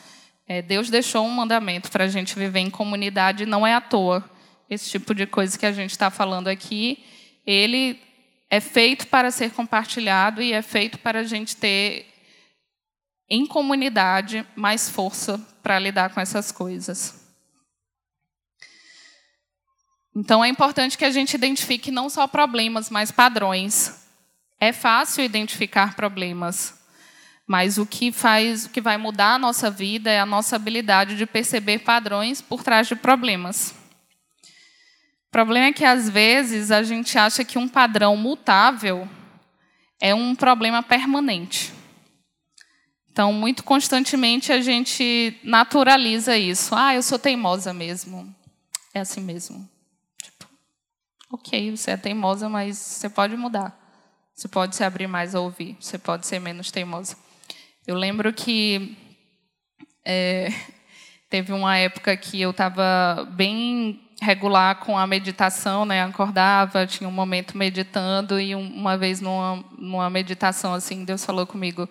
É, Deus deixou um mandamento para a gente viver em comunidade, não é à toa. Esse tipo de coisa que a gente está falando aqui, ele é feito para ser compartilhado e é feito para a gente ter em comunidade mais força para lidar com essas coisas. Então é importante que a gente identifique não só problemas, mas padrões. É fácil identificar problemas, mas o que faz, o que vai mudar a nossa vida é a nossa habilidade de perceber padrões por trás de problemas. O problema é que às vezes a gente acha que um padrão mutável é um problema permanente. Então, muito constantemente a gente naturaliza isso. Ah, eu sou teimosa mesmo. É assim mesmo. Tipo, ok, você é teimosa, mas você pode mudar. Você pode se abrir mais a ouvir. Você pode ser menos teimosa. Eu lembro que é, teve uma época que eu estava bem regular com a meditação, né? Acordava, tinha um momento meditando e uma vez numa, numa meditação assim, Deus falou comigo: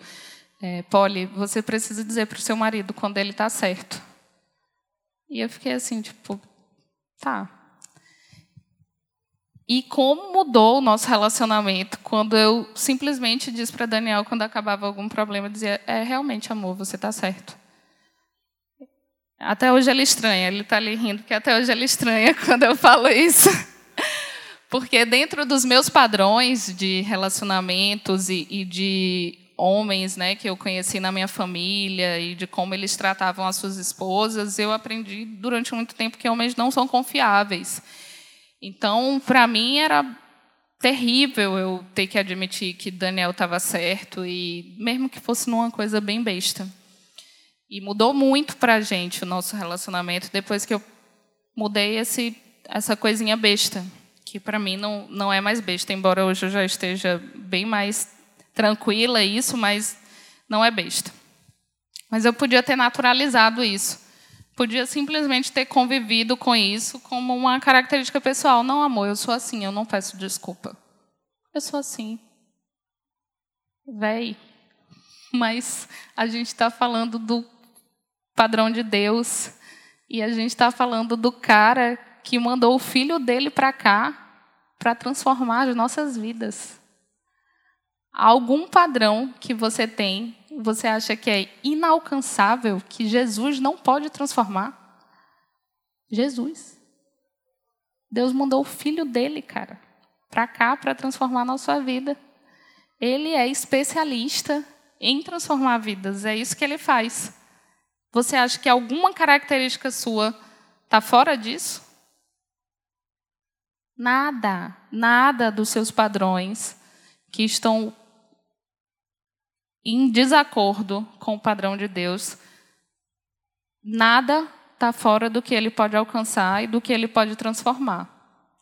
é, Polly, você precisa dizer para o seu marido quando ele está certo. E eu fiquei assim, tipo, tá. E como mudou o nosso relacionamento quando eu simplesmente disse para Daniel, quando acabava algum problema, dizia: É, realmente, amor, você está certo. Até hoje ele estranha, ele está ali rindo, porque até hoje ele estranha quando eu falo isso. Porque dentro dos meus padrões de relacionamentos e, e de homens né, que eu conheci na minha família e de como eles tratavam as suas esposas, eu aprendi durante muito tempo que homens não são confiáveis. Então, para mim, era terrível eu ter que admitir que Daniel estava certo, e mesmo que fosse numa coisa bem besta. E mudou muito para a gente o nosso relacionamento depois que eu mudei esse, essa coisinha besta, que para mim não, não é mais besta, embora hoje eu já esteja bem mais tranquila isso, mas não é besta. Mas eu podia ter naturalizado isso. Podia simplesmente ter convivido com isso como uma característica pessoal. Não, amor, eu sou assim, eu não peço desculpa. Eu sou assim. Véi. Mas a gente está falando do padrão de Deus. E a gente está falando do cara que mandou o filho dele para cá para transformar as nossas vidas algum padrão que você tem, você acha que é inalcançável, que Jesus não pode transformar? Jesus. Deus mandou o filho dele, cara, para cá para transformar a nossa vida. Ele é especialista em transformar vidas, é isso que ele faz. Você acha que alguma característica sua está fora disso? Nada, nada dos seus padrões que estão em desacordo com o padrão de Deus, nada está fora do que ele pode alcançar e do que ele pode transformar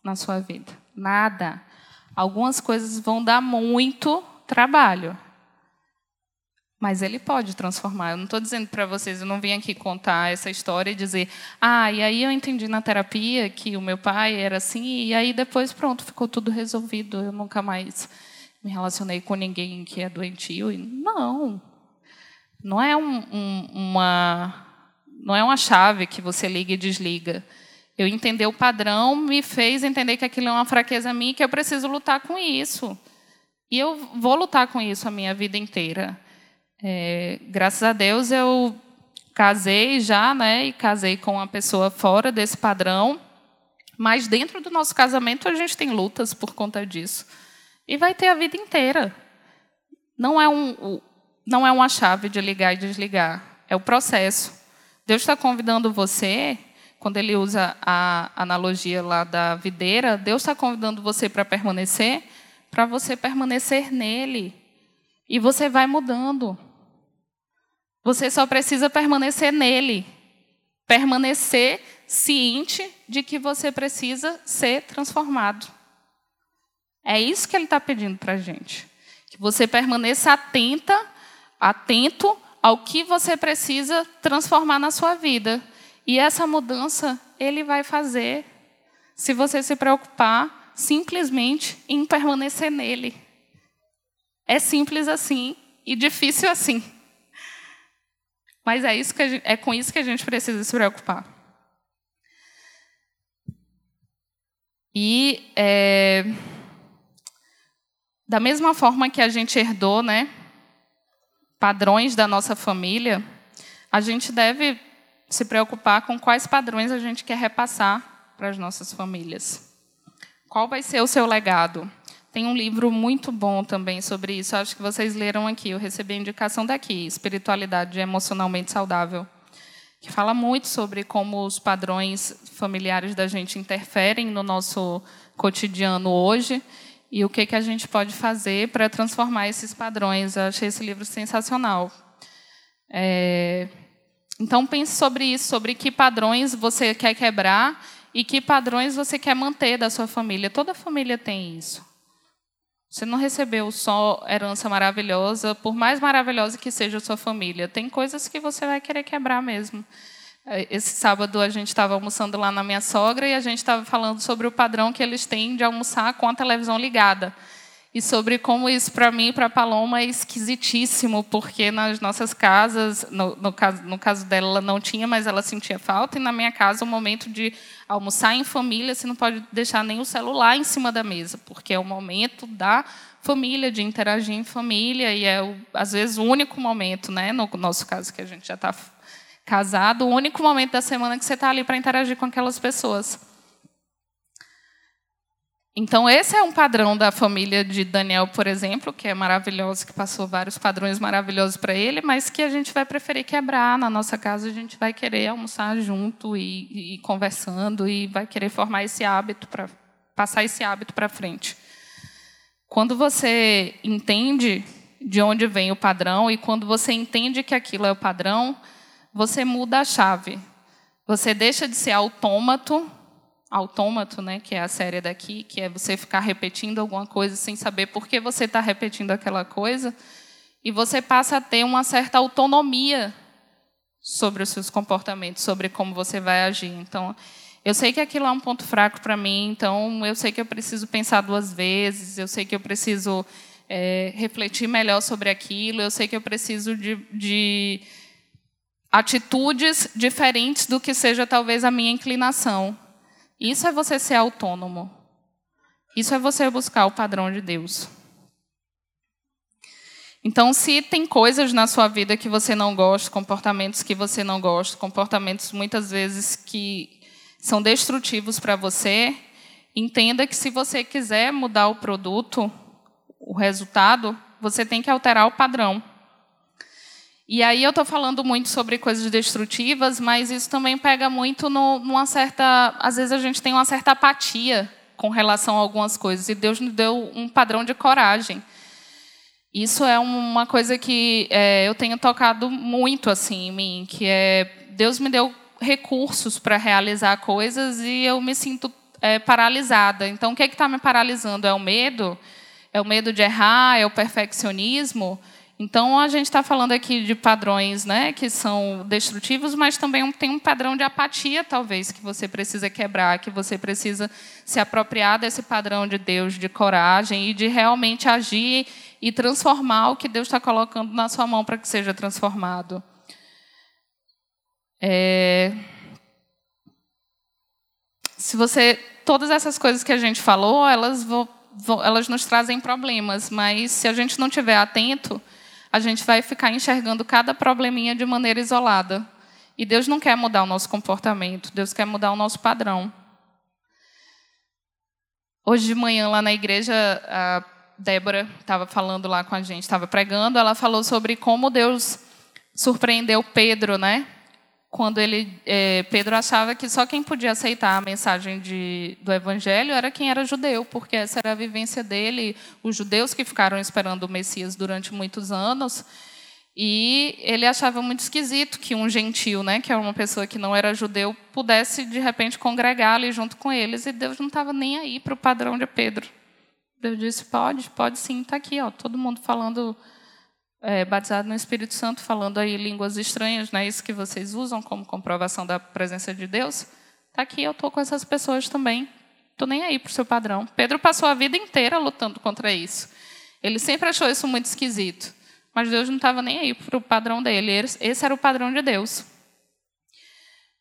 na sua vida. Nada. Algumas coisas vão dar muito trabalho, mas ele pode transformar. Eu não estou dizendo para vocês, eu não vim aqui contar essa história e dizer, ah, e aí eu entendi na terapia que o meu pai era assim, e aí depois, pronto, ficou tudo resolvido, eu nunca mais me relacionei com ninguém que é doentio. Não. Não é um, um, uma, não é uma chave que você liga e desliga. Eu entender o padrão me fez entender que aquilo é uma fraqueza minha e que eu preciso lutar com isso. E eu vou lutar com isso a minha vida inteira. É, graças a Deus eu casei já, né? E casei com uma pessoa fora desse padrão. Mas dentro do nosso casamento a gente tem lutas por conta disso. E vai ter a vida inteira. Não é, um, não é uma chave de ligar e desligar, é o processo. Deus está convidando você, quando ele usa a analogia lá da videira, Deus está convidando você para permanecer, para você permanecer nele. E você vai mudando. Você só precisa permanecer nele. Permanecer ciente de que você precisa ser transformado. É isso que ele está pedindo para a gente. Que você permaneça atenta, atento ao que você precisa transformar na sua vida. E essa mudança ele vai fazer se você se preocupar simplesmente em permanecer nele. É simples assim e difícil assim. Mas é, isso que gente, é com isso que a gente precisa se preocupar. E é, da mesma forma que a gente herdou, né, padrões da nossa família, a gente deve se preocupar com quais padrões a gente quer repassar para as nossas famílias. Qual vai ser o seu legado? Tem um livro muito bom também sobre isso, acho que vocês leram aqui, eu recebi a indicação daqui, Espiritualidade Emocionalmente Saudável, que fala muito sobre como os padrões familiares da gente interferem no nosso cotidiano hoje e o que, que a gente pode fazer para transformar esses padrões. Eu achei esse livro sensacional. É... Então, pense sobre isso, sobre que padrões você quer quebrar e que padrões você quer manter da sua família. Toda família tem isso. Você não recebeu só herança maravilhosa, por mais maravilhosa que seja a sua família. Tem coisas que você vai querer quebrar mesmo. É, esse sábado a gente estava almoçando lá na minha sogra e a gente estava falando sobre o padrão que eles têm de almoçar com a televisão ligada. E sobre como isso, para mim e para Paloma, é esquisitíssimo, porque nas nossas casas, no, no, caso, no caso dela, ela não tinha, mas ela sentia falta, e na minha casa, o momento de almoçar em família, você não pode deixar nem o celular em cima da mesa, porque é o momento da família, de interagir em família, e é, às vezes, o único momento, né, no nosso caso, que a gente já está casado, o único momento da semana que você está ali para interagir com aquelas pessoas. Então, esse é um padrão da família de Daniel, por exemplo, que é maravilhoso, que passou vários padrões maravilhosos para ele, mas que a gente vai preferir quebrar na nossa casa. A gente vai querer almoçar junto e, e conversando e vai querer formar esse hábito para passar esse hábito para frente. Quando você entende de onde vem o padrão e quando você entende que aquilo é o padrão, você muda a chave. Você deixa de ser autômato autômato, né, que é a série daqui, que é você ficar repetindo alguma coisa sem saber por que você está repetindo aquela coisa, e você passa a ter uma certa autonomia sobre os seus comportamentos, sobre como você vai agir. Então, eu sei que aquilo é um ponto fraco para mim, então eu sei que eu preciso pensar duas vezes, eu sei que eu preciso é, refletir melhor sobre aquilo, eu sei que eu preciso de, de atitudes diferentes do que seja talvez a minha inclinação. Isso é você ser autônomo. Isso é você buscar o padrão de Deus. Então, se tem coisas na sua vida que você não gosta, comportamentos que você não gosta, comportamentos muitas vezes que são destrutivos para você, entenda que se você quiser mudar o produto, o resultado, você tem que alterar o padrão. E aí eu estou falando muito sobre coisas destrutivas, mas isso também pega muito no, numa certa. Às vezes a gente tem uma certa apatia com relação a algumas coisas. E Deus nos deu um padrão de coragem. Isso é uma coisa que é, eu tenho tocado muito assim em mim, que é Deus me deu recursos para realizar coisas e eu me sinto é, paralisada. Então, o que é está me paralisando? É o medo? É o medo de errar? É o perfeccionismo? Então, a gente está falando aqui de padrões né, que são destrutivos, mas também tem um padrão de apatia, talvez, que você precisa quebrar, que você precisa se apropriar desse padrão de Deus, de coragem e de realmente agir e transformar o que Deus está colocando na sua mão para que seja transformado. É... Se você. Todas essas coisas que a gente falou, elas, vão, elas nos trazem problemas, mas se a gente não estiver atento a gente vai ficar enxergando cada probleminha de maneira isolada. E Deus não quer mudar o nosso comportamento, Deus quer mudar o nosso padrão. Hoje de manhã, lá na igreja, a Débora estava falando lá com a gente, estava pregando, ela falou sobre como Deus surpreendeu Pedro, né? Quando ele é, Pedro achava que só quem podia aceitar a mensagem de, do Evangelho era quem era judeu, porque essa era a vivência dele, os judeus que ficaram esperando o Messias durante muitos anos. E ele achava muito esquisito que um gentil, né, que era uma pessoa que não era judeu, pudesse de repente congregar ali junto com eles. E Deus não estava nem aí para o padrão de Pedro. Deus disse: pode, pode sim, está aqui, ó, todo mundo falando é, batizado no Espírito Santo, falando aí línguas estranhas, não é isso que vocês usam como comprovação da presença de Deus? Está aqui, eu estou com essas pessoas também. Estou nem aí para o seu padrão. Pedro passou a vida inteira lutando contra isso. Ele sempre achou isso muito esquisito. Mas Deus não estava nem aí para o padrão dele. Esse era o padrão de Deus.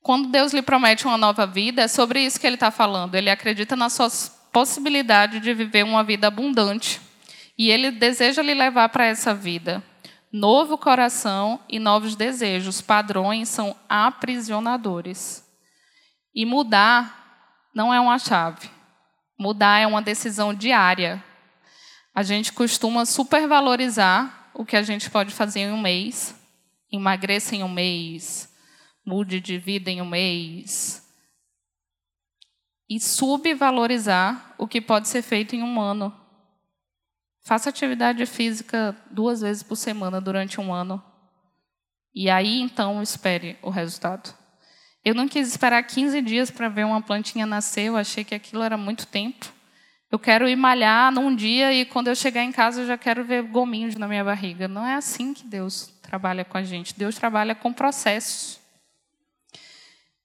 Quando Deus lhe promete uma nova vida, é sobre isso que ele está falando. Ele acredita na sua possibilidade de viver uma vida abundante. E ele deseja lhe levar para essa vida. Novo coração e novos desejos. Padrões são aprisionadores. E mudar não é uma chave. Mudar é uma decisão diária. A gente costuma supervalorizar o que a gente pode fazer em um mês. Emagreça em um mês, mude de vida em um mês. E subvalorizar o que pode ser feito em um ano. Faça atividade física duas vezes por semana durante um ano. E aí, então, espere o resultado. Eu não quis esperar 15 dias para ver uma plantinha nascer, eu achei que aquilo era muito tempo. Eu quero ir malhar num dia e quando eu chegar em casa eu já quero ver gominhos na minha barriga. Não é assim que Deus trabalha com a gente. Deus trabalha com processos.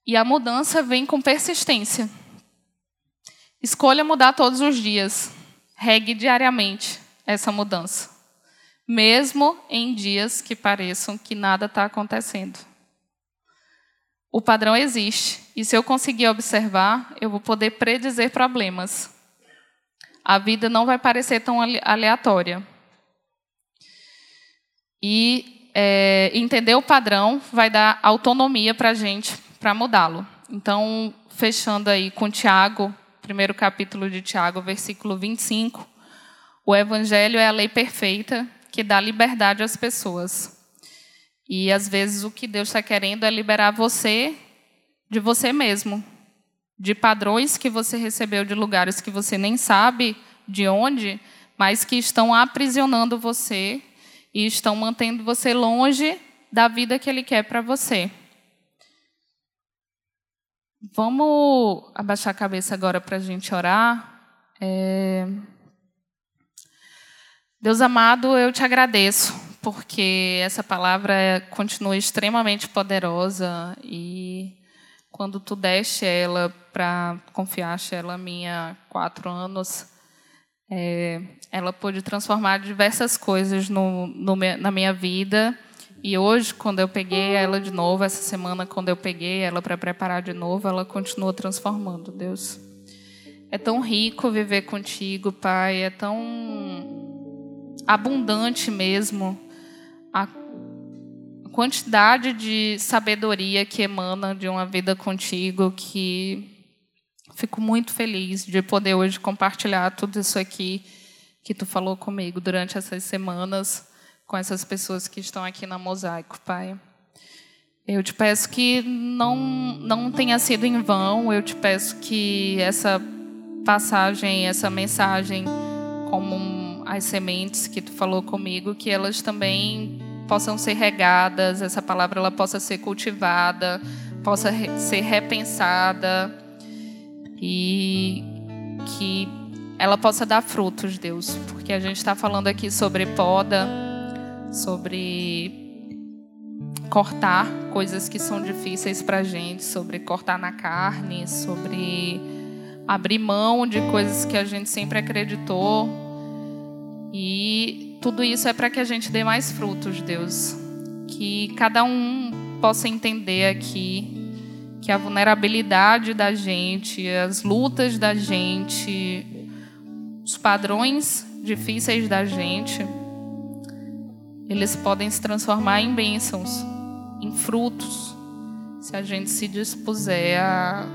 E a mudança vem com persistência. Escolha mudar todos os dias. Regue diariamente essa mudança. Mesmo em dias que pareçam que nada está acontecendo. O padrão existe. E se eu conseguir observar, eu vou poder predizer problemas. A vida não vai parecer tão aleatória. E é, entender o padrão vai dar autonomia para a gente para mudá-lo. Então, fechando aí com Tiago, primeiro capítulo de Tiago, versículo 25. O evangelho é a lei perfeita que dá liberdade às pessoas. E às vezes o que Deus está querendo é liberar você de você mesmo, de padrões que você recebeu de lugares que você nem sabe de onde, mas que estão aprisionando você e estão mantendo você longe da vida que Ele quer para você. Vamos abaixar a cabeça agora para a gente orar. É... Deus amado, eu te agradeço, porque essa palavra continua extremamente poderosa e quando tu deste ela para confiaste ela a mim há quatro anos, é, ela pôde transformar diversas coisas no, no, na minha vida e hoje, quando eu peguei ela de novo, essa semana, quando eu peguei ela para preparar de novo, ela continua transformando, Deus. É tão rico viver contigo, Pai, é tão abundante mesmo a quantidade de sabedoria que emana de uma vida contigo, que fico muito feliz de poder hoje compartilhar tudo isso aqui que tu falou comigo durante essas semanas com essas pessoas que estão aqui na Mosaico, Pai. Eu te peço que não, não tenha sido em vão, eu te peço que essa passagem, essa mensagem, como as sementes que tu falou comigo, que elas também possam ser regadas, essa palavra ela possa ser cultivada, possa ser repensada e que ela possa dar frutos, Deus, porque a gente está falando aqui sobre poda sobre cortar coisas que são difíceis para a gente, sobre cortar na carne, sobre abrir mão de coisas que a gente sempre acreditou. E tudo isso é para que a gente dê mais frutos, Deus. Que cada um possa entender aqui que a vulnerabilidade da gente, as lutas da gente, os padrões difíceis da gente, eles podem se transformar em bênçãos, em frutos, se a gente se dispuser a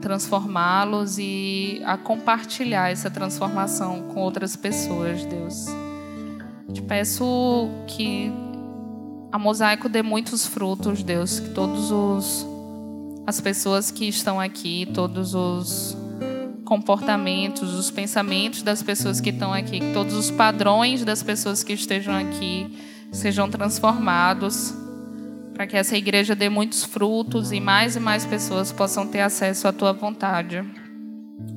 transformá-los e a compartilhar essa transformação com outras pessoas, Deus. Te peço que a mosaico dê muitos frutos, Deus, que todos os as pessoas que estão aqui, todos os comportamentos, os pensamentos das pessoas que estão aqui, que todos os padrões das pessoas que estejam aqui sejam transformados, para que essa igreja dê muitos frutos e mais e mais pessoas possam ter acesso à tua vontade.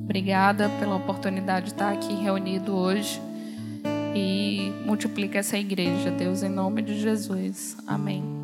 Obrigada pela oportunidade de estar aqui reunido hoje e multiplica essa igreja, Deus, em nome de Jesus. Amém.